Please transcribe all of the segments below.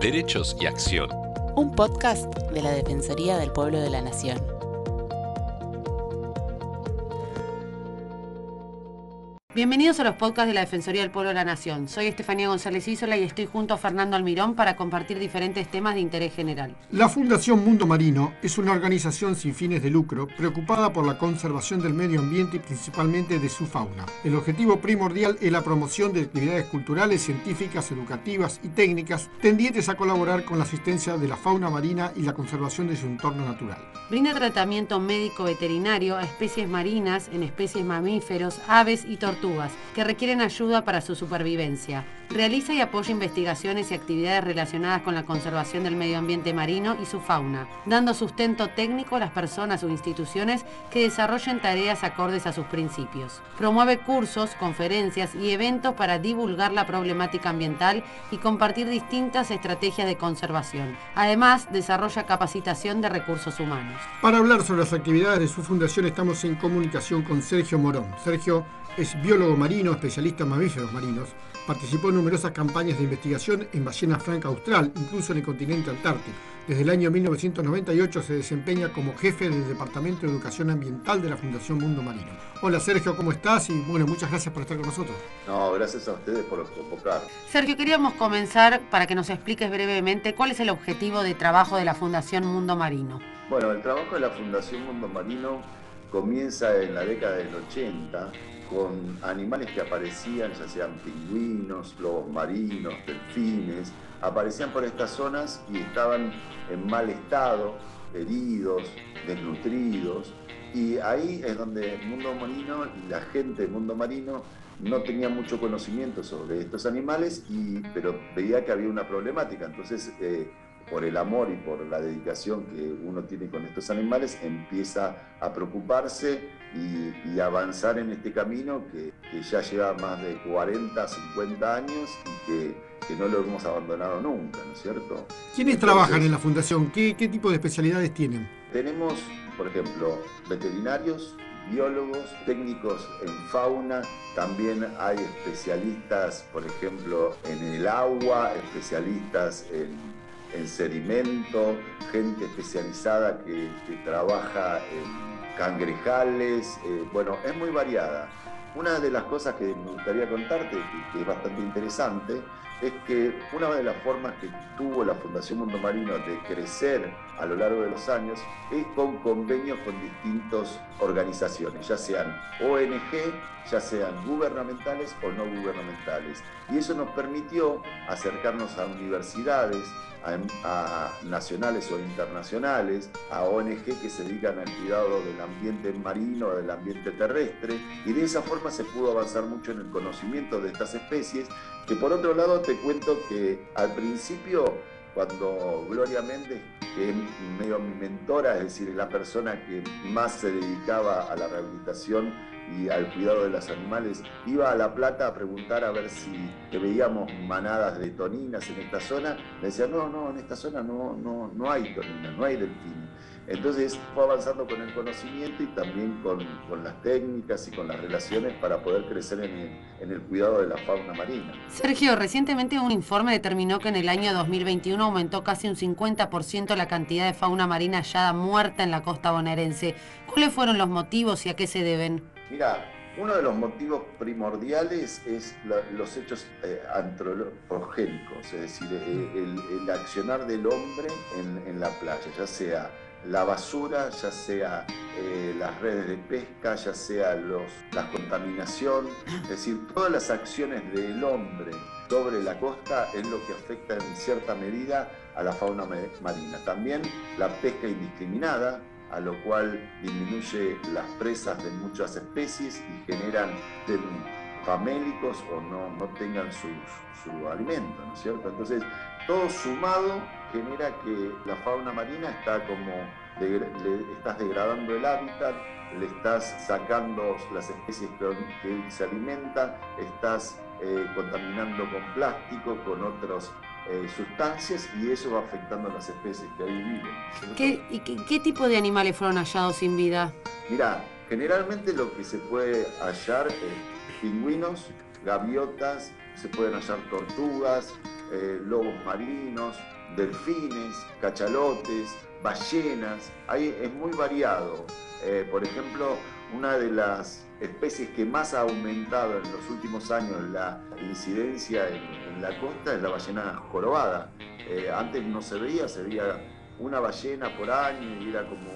Derechos y Acción. Un podcast de la Defensoría del Pueblo de la Nación. Bienvenidos a los podcasts de la Defensoría del Pueblo de la Nación. Soy Estefanía González Isola y estoy junto a Fernando Almirón para compartir diferentes temas de interés general. La Fundación Mundo Marino es una organización sin fines de lucro preocupada por la conservación del medio ambiente y principalmente de su fauna. El objetivo primordial es la promoción de actividades culturales, científicas, educativas y técnicas tendientes a colaborar con la asistencia de la fauna marina y la conservación de su entorno natural. Brinda tratamiento médico veterinario a especies marinas, en especies mamíferos, aves y tortugas que requieren ayuda para su supervivencia. Realiza y apoya investigaciones y actividades relacionadas con la conservación del medio ambiente marino y su fauna, dando sustento técnico a las personas o instituciones que desarrollen tareas acordes a sus principios. Promueve cursos, conferencias y eventos para divulgar la problemática ambiental y compartir distintas estrategias de conservación. Además, desarrolla capacitación de recursos humanos. Para hablar sobre las actividades de su fundación estamos en comunicación con Sergio Morón. Sergio es biólogo marino, especialista en mamíferos marinos. Participó en numerosas campañas de investigación en ballena franca austral, incluso en el continente antártico. Desde el año 1998 se desempeña como jefe del Departamento de Educación Ambiental de la Fundación Mundo Marino. Hola Sergio, ¿cómo estás? Y bueno, muchas gracias por estar con nosotros. No, gracias a ustedes por convocar. Sergio, queríamos comenzar para que nos expliques brevemente cuál es el objetivo de trabajo de la Fundación Mundo Marino. Bueno, el trabajo de la Fundación Mundo Marino comienza en la década del 80 con animales que aparecían, ya sean pingüinos, lobos marinos, delfines, aparecían por estas zonas y estaban en mal estado, heridos, desnutridos, y ahí es donde el mundo marino y la gente del mundo marino no tenía mucho conocimiento sobre estos animales, y, pero veía que había una problemática. Entonces, eh, por el amor y por la dedicación que uno tiene con estos animales, empieza a preocuparse y, avanzar en este camino que, ya lleva más de 40, 50 años y que, no lo hemos abandonado nunca, ¿no es cierto? ¿Quiénes trabajan en la fundación? ¿Qué, ¿Qué tipo de especialidades tienen? Tenemos, por ejemplo, veterinarios, biólogos, técnicos en fauna, también hay especialistas, por ejemplo, en el agua, especialistas en en sedimento, gente especializada que, trabaja en cangrejales, eh, bueno, es muy variada. Una de las cosas que me gustaría contarte, que, es bastante interesante, es que una de las formas que tuvo la Fundación Mundo Marino de crecer a lo largo de los años es con convenios con distintas organizaciones, ya sean ONG, ya sean gubernamentales o no gubernamentales. Y eso nos permitió acercarnos a universidades, a, nacionales o internacionales, a ONG que se dedican al cuidado del ambiente marino, del ambiente terrestre, y de esa forma se pudo avanzar mucho en el conocimiento de estas especies, que por otro lado te cuento que al principio, cuando Gloria Méndez, que es medio mi mentora, es decir, la persona que más se dedicaba a la rehabilitación, y al cuidado de los animales, iba a La Plata a preguntar a ver si veíamos manadas de toninas en esta zona. Me decía, no, no, en esta zona no, no, no hay toninas, no hay delfines. Entonces fue avanzando con el conocimiento y también con, con, las técnicas y con las relaciones para poder crecer en el, en el, cuidado de la fauna marina. Sergio, recientemente un informe determinó que en el año 2021 aumentó casi un 50% la cantidad de fauna marina hallada muerta en la costa bonaerense. ¿Cuáles fueron los motivos y a qué se deben? Mira, uno de los motivos primordiales es los hechos eh, antropogénicos, es decir, eh, el, accionar del hombre en, la playa, ya sea la basura, ya sea eh, las redes de pesca, ya sea los, la contaminación, es decir, todas las acciones del hombre sobre la costa es lo que afecta en cierta medida a la fauna marina. También la pesca indiscriminada, a lo cual disminuye las presas de muchas especies y generan famélicos o no, no tengan su, alimento, ¿no es cierto? Entonces, todo sumado genera que la fauna marina está como, le, estás degradando el hábitat, le estás sacando las especies que, se alimentan, estás eh, contaminando con plástico, con otros eh, sustancias y eso va afectando a las especies que ahí viven. ¿Qué, y qué, tipo de animales fueron hallados sin vida? Mira, generalmente lo que se puede hallar es pingüinos, gaviotas, se pueden hallar tortugas, eh, lobos marinos, delfines, cachalotes, ballenas, ahí es muy variado. Eh, por ejemplo, una de las especies que más ha aumentado en los últimos años la incidencia en, la costa es la ballena jorobada. Eh, antes no se veía, se veía una ballena por año y era como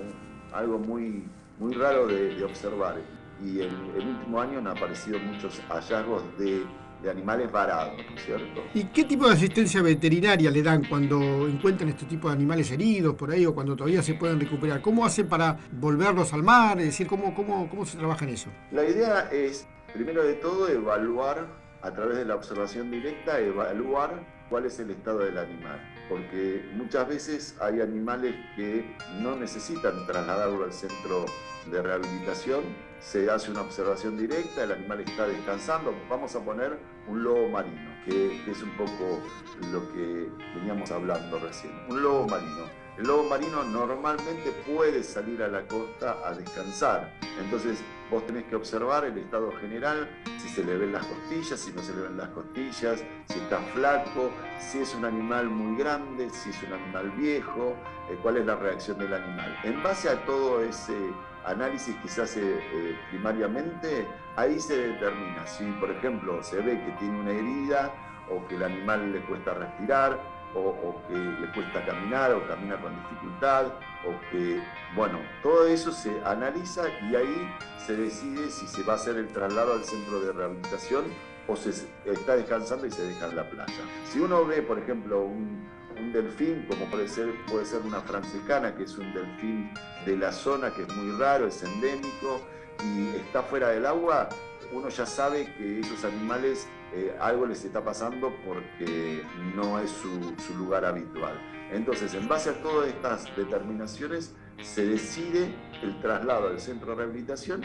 algo muy, muy raro de, observar. Y en el último año han aparecido muchos hallazgos de de animales varados, ¿no es cierto? ¿Y qué tipo de asistencia veterinaria le dan cuando encuentran este tipo de animales heridos por ahí o cuando todavía se pueden recuperar? ¿Cómo hacen para volverlos al mar? Es decir, ¿cómo, cómo, cómo se trabaja en eso? La idea es, primero de todo, evaluar a través de la observación directa, evaluar cuál es el estado del animal. Porque muchas veces hay animales que no necesitan trasladarlo al centro de rehabilitación, se hace una observación directa, el animal está descansando, vamos a poner un lobo marino, que, es un poco lo que veníamos hablando recién, un lobo marino. El lobo marino normalmente puede salir a la costa a descansar, entonces vos tenés que observar el estado general, si se le ven las costillas, si no se le ven las costillas, si está flaco, si es un animal muy grande, si es un animal viejo, eh, cuál es la reacción del animal. En base a todo ese análisis que se hace eh, primariamente, ahí se determina si, por ejemplo, se ve que tiene una herida o que el animal le cuesta respirar o, que le cuesta caminar o camina con dificultad o que, bueno, todo eso se analiza y ahí se decide si se va a hacer el traslado al centro de rehabilitación o se está descansando y se deja en la playa. Si uno ve, por ejemplo, un, delfín, como puede ser, puede ser una francicana, que es un delfín de la zona, que es muy raro, es endémico, y está fuera del agua, uno ya sabe que esos animales eh, algo les está pasando porque no es su, su, lugar habitual. Entonces, en base a todas estas determinaciones, se decide el traslado al centro de rehabilitación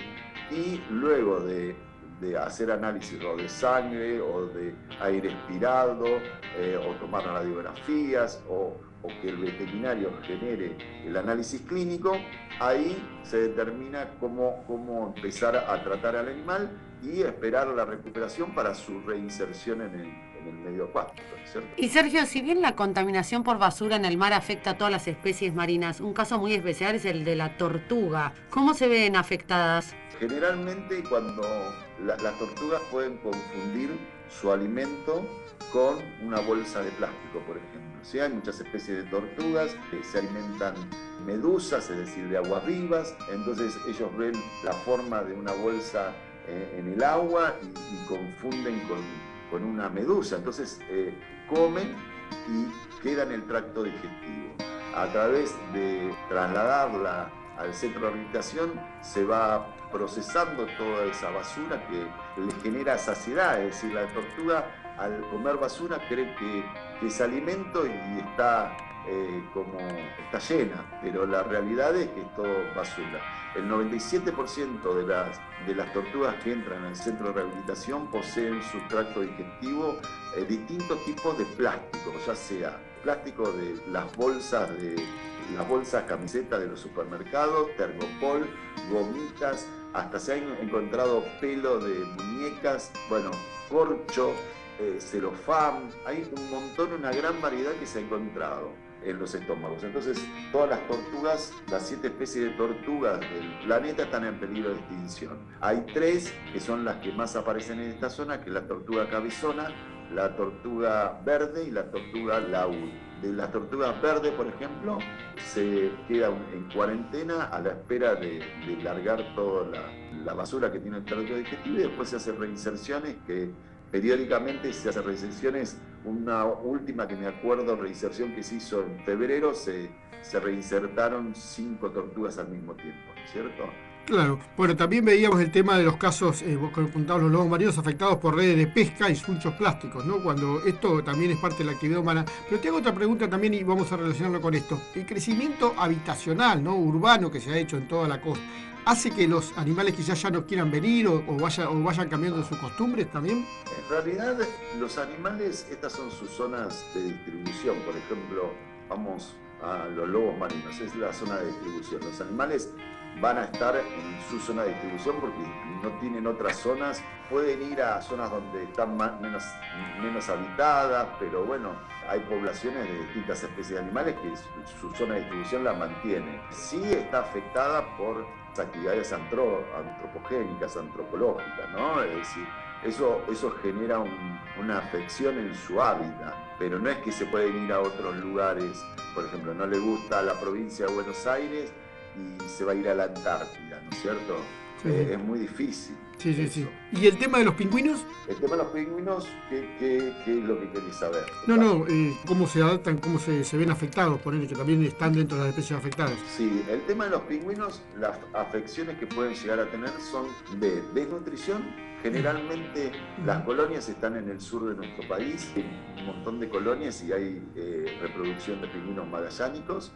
y luego de de hacer análisis o de sangre o de aire expirado eh, o tomar radiografías o, o, que el veterinario genere el análisis clínico, ahí se determina cómo, cómo empezar a tratar al animal y esperar la recuperación para su reinserción en el, en el medio acuático. Y Sergio, si bien la contaminación por basura en el mar afecta a todas las especies marinas, un caso muy especial es el de la tortuga. ¿Cómo se ven afectadas? Generalmente cuando las tortugas pueden confundir su alimento con una bolsa de plástico, por ejemplo. ¿sí? Hay muchas especies de tortugas que se alimentan medusas, es decir, de aguas vivas, entonces ellos ven la forma de una bolsa eh, en el agua y, confunden con, con, una medusa, entonces eh, comen y queda en el tracto digestivo. A través de trasladarla al centro de rehabilitación se va procesando toda esa basura que le genera saciedad, es decir, la tortuga al comer basura cree que, es alimento y está eh, como está llena, pero la realidad es que es todo basura. El 97% de las, de las tortugas que entran al centro de rehabilitación poseen su tracto digestivo eh, distintos tipos de plástico, ya sea plástico de las bolsas de las bolsas camisetas de los supermercados, tergopol, gomitas, hasta se han encontrado pelo de muñecas, bueno, corcho, eh, celofán, hay un montón, una gran variedad que se ha encontrado en los estómagos. Entonces, todas las tortugas, las siete especies de tortugas del planeta están en peligro de extinción. Hay tres que son las que más aparecen en esta zona, que la tortuga cabezona, la tortuga verde y la tortuga laúd. De las tortugas verdes, por ejemplo, se queda en cuarentena a la espera de, largar toda la, basura que tiene el tracto digestivo y después se hacen reinserciones que periódicamente se hacen reinserciones. Una última que me acuerdo, reinserción que se hizo en febrero, se, se reinsertaron cinco tortugas al mismo tiempo, ¿cierto? Claro, bueno, también veíamos el tema de los casos, eh, vos contabas los lobos marinos afectados por redes de pesca y sulchos plásticos, ¿no? Cuando esto también es parte de la actividad humana. Pero tengo otra pregunta también y vamos a relacionarlo con esto. El crecimiento habitacional, ¿no? Urbano que se ha hecho en toda la costa, ¿hace que los animales quizás ya no quieran venir o, o, o vayan cambiando sus costumbres también? En realidad, los animales, estas son sus zonas de distribución. Por ejemplo, vamos a los lobos marinos, es la zona de distribución. Los animales van a estar en su zona de distribución porque no tienen otras zonas. Pueden ir a zonas donde están menos, menos habitadas, pero bueno, hay poblaciones de distintas especies de animales que su, zona de distribución la mantiene. Sí está afectada por actividades antropogénicas, antropológicas, ¿no? Es decir, eso, eso genera una afección en su hábitat, pero no es que se pueden ir a otros lugares, por ejemplo, no le gusta la provincia de Buenos Aires y se va a ir a la Antártida, ¿no es cierto? Eh, es muy difícil. Sí, sí, sí. ¿Y el tema de los pingüinos? El tema de los pingüinos, ¿qué, es lo que queréis saber? No, no, eh, cómo se adaptan, cómo se, ven afectados, ponerle que también están dentro de las especies afectadas. Sí, el tema de los pingüinos, las afecciones que pueden llegar a tener son de desnutrición. Generalmente las colonias están en el sur de nuestro país, hay un montón de colonias y hay eh, reproducción de pingüinos magallánicos.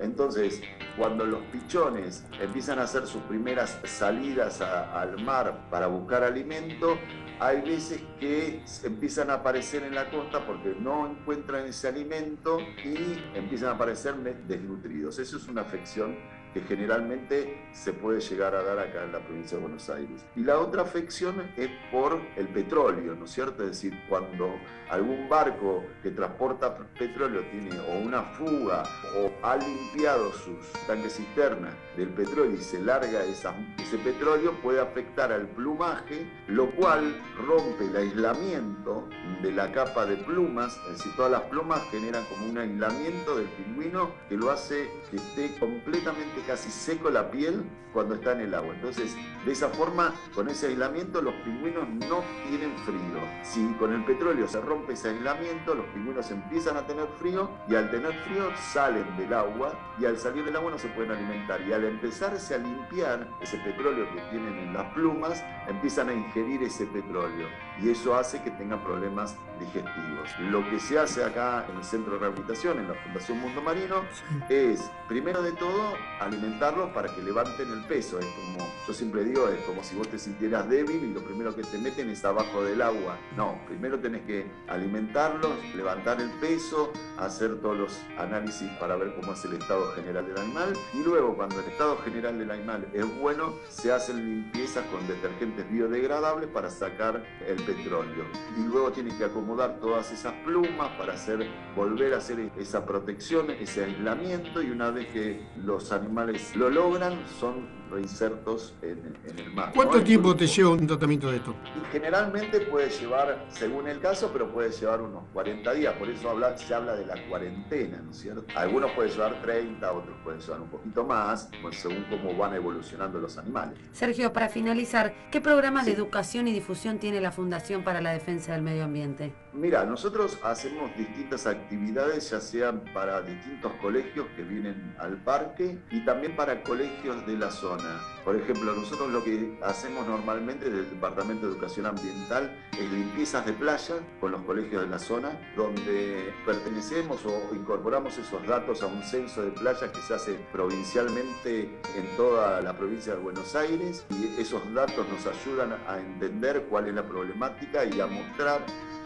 Entonces, cuando los pichones empiezan a hacer sus primeras salidas al mar para buscar alimento, hay veces que empiezan a aparecer en la costa porque no encuentran ese alimento y empiezan a aparecer desnutridos. Eso es una afección generalmente se puede llegar a dar acá en la provincia de Buenos Aires. Y la otra afección es por el petróleo, ¿no es cierto? Es decir, cuando algún barco que transporta petróleo tiene o una fuga o ha limpiado sus tanques cisternas del petróleo y se larga ese petróleo, puede afectar al plumaje, lo cual rompe el aislamiento de la capa de plumas, es decir, todas las plumas generan como un aislamiento del pingüino que lo hace que esté completamente casi seco la piel cuando está en el agua. Entonces, de esa forma, con ese aislamiento, los pingüinos no tienen frío. Si con el petróleo se rompe ese aislamiento, los pingüinos empiezan a tener frío y al tener frío salen del agua y al salir del agua no se pueden alimentar. Y al empezarse a limpiar ese petróleo que tienen en las plumas, empiezan a ingerir ese petróleo y eso hace que tengan problemas digestivos. Lo que se hace acá en el centro de rehabilitación, en la Fundación Mundo Marino, es, primero de todo, alimentarlos para que levanten el peso. Es como, yo siempre digo, es como si vos te sintieras débil y lo primero que te meten es abajo del agua. No, primero tenés que alimentarlos, levantar el peso, hacer todos los análisis para ver cómo es el estado general del animal y luego cuando el estado general del animal es bueno, se hacen limpiezas con detergentes biodegradables para sacar el petróleo. Y luego tienen que acomodar todas esas plumas para hacer, volver a hacer esa protección, ese aislamiento y una vez que los animales lo logran, son reinsertos en, el mar. ¿Cuánto tiempo te lleva un tratamiento de esto? generalmente puede llevar, según el caso, pero puede llevar unos 40 días, por eso habla, se habla de la cuarentena, ¿no es cierto? Algunos pueden llevar 30, otros pueden llevar un poquito más, pues, según cómo van evolucionando los animales. Sergio, para finalizar, ¿qué programas de educación y difusión tiene la Fundación para la Defensa del Medio Ambiente? Mira, nosotros hacemos distintas actividades, ya sean para distintos colegios que vienen al parque y también para colegios de la zona. Por ejemplo, nosotros lo que hacemos normalmente desde el Departamento de Educación Ambiental es limpiezas de playa con los colegios de la zona, donde pertenecemos o incorporamos esos datos a un censo de playas que se hace provincialmente en toda la provincia de Buenos Aires y esos datos nos ayudan a entender cuál es la problemática y a mostrar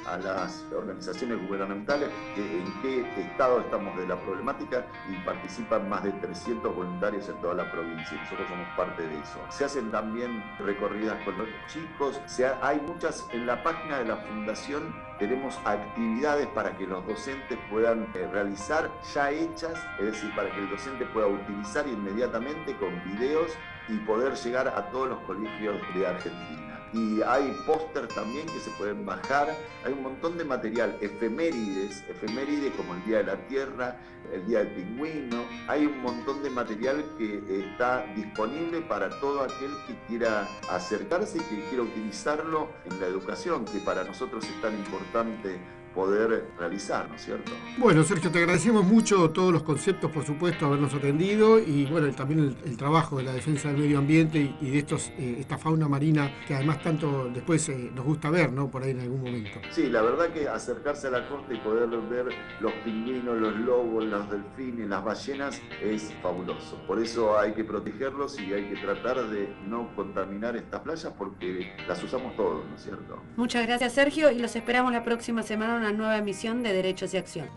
a las organizaciones gubernamentales en qué estado estamos de la problemática y participan más de 300 voluntarios en toda la provincia. Nosotros somos parte de eso. Se hacen también recorridas con los chicos. hay muchas en la página de la fundación tenemos actividades para que los docentes puedan eh, realizar ya hechas, es decir, para que el docente pueda utilizar inmediatamente con videos y poder llegar a todos los colegios de Argentina y hay póster también que se pueden bajar. Hay un montón de material, efemérides, efemérides como el Día de la Tierra, el Día del Pingüino. Hay un montón de material que está disponible para todo aquel que quiera acercarse y que quiera utilizarlo en la educación, que para nosotros es tan importante poder realizar, ¿no es cierto? Bueno, Sergio, te agradecemos mucho todos los conceptos, por supuesto, habernos atendido y bueno, también el, trabajo de la defensa del medio ambiente y, de estos, eh, esta fauna marina que además tanto después eh, nos gusta ver, ¿no? Por ahí en algún momento. Sí, la verdad que acercarse a la costa y poder ver los pingüinos, los lobos, los delfines, las ballenas es fabuloso. Por eso hay que protegerlos y hay que tratar de no contaminar estas playas porque las usamos todos, ¿no es cierto? Muchas gracias, Sergio, y los esperamos la próxima semana una nueva emisión de Derechos y Acción.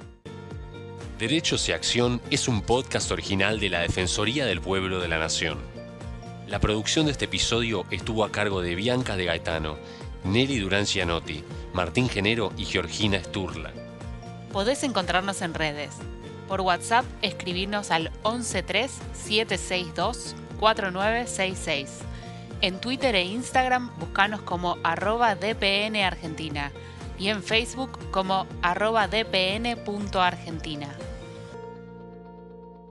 Derechos y Acción es un podcast original de la Defensoría del Pueblo de la Nación. La producción de este episodio estuvo a cargo de Bianca de Gaetano, Nelly Durán Cianotti, Martín Genero y Georgina Sturla. Podés encontrarnos en redes. Por WhatsApp escribirnos al 113-762-4966. En Twitter e Instagram buscanos como arroba DPN Argentina y en Facebook como arroba dpn.argentina.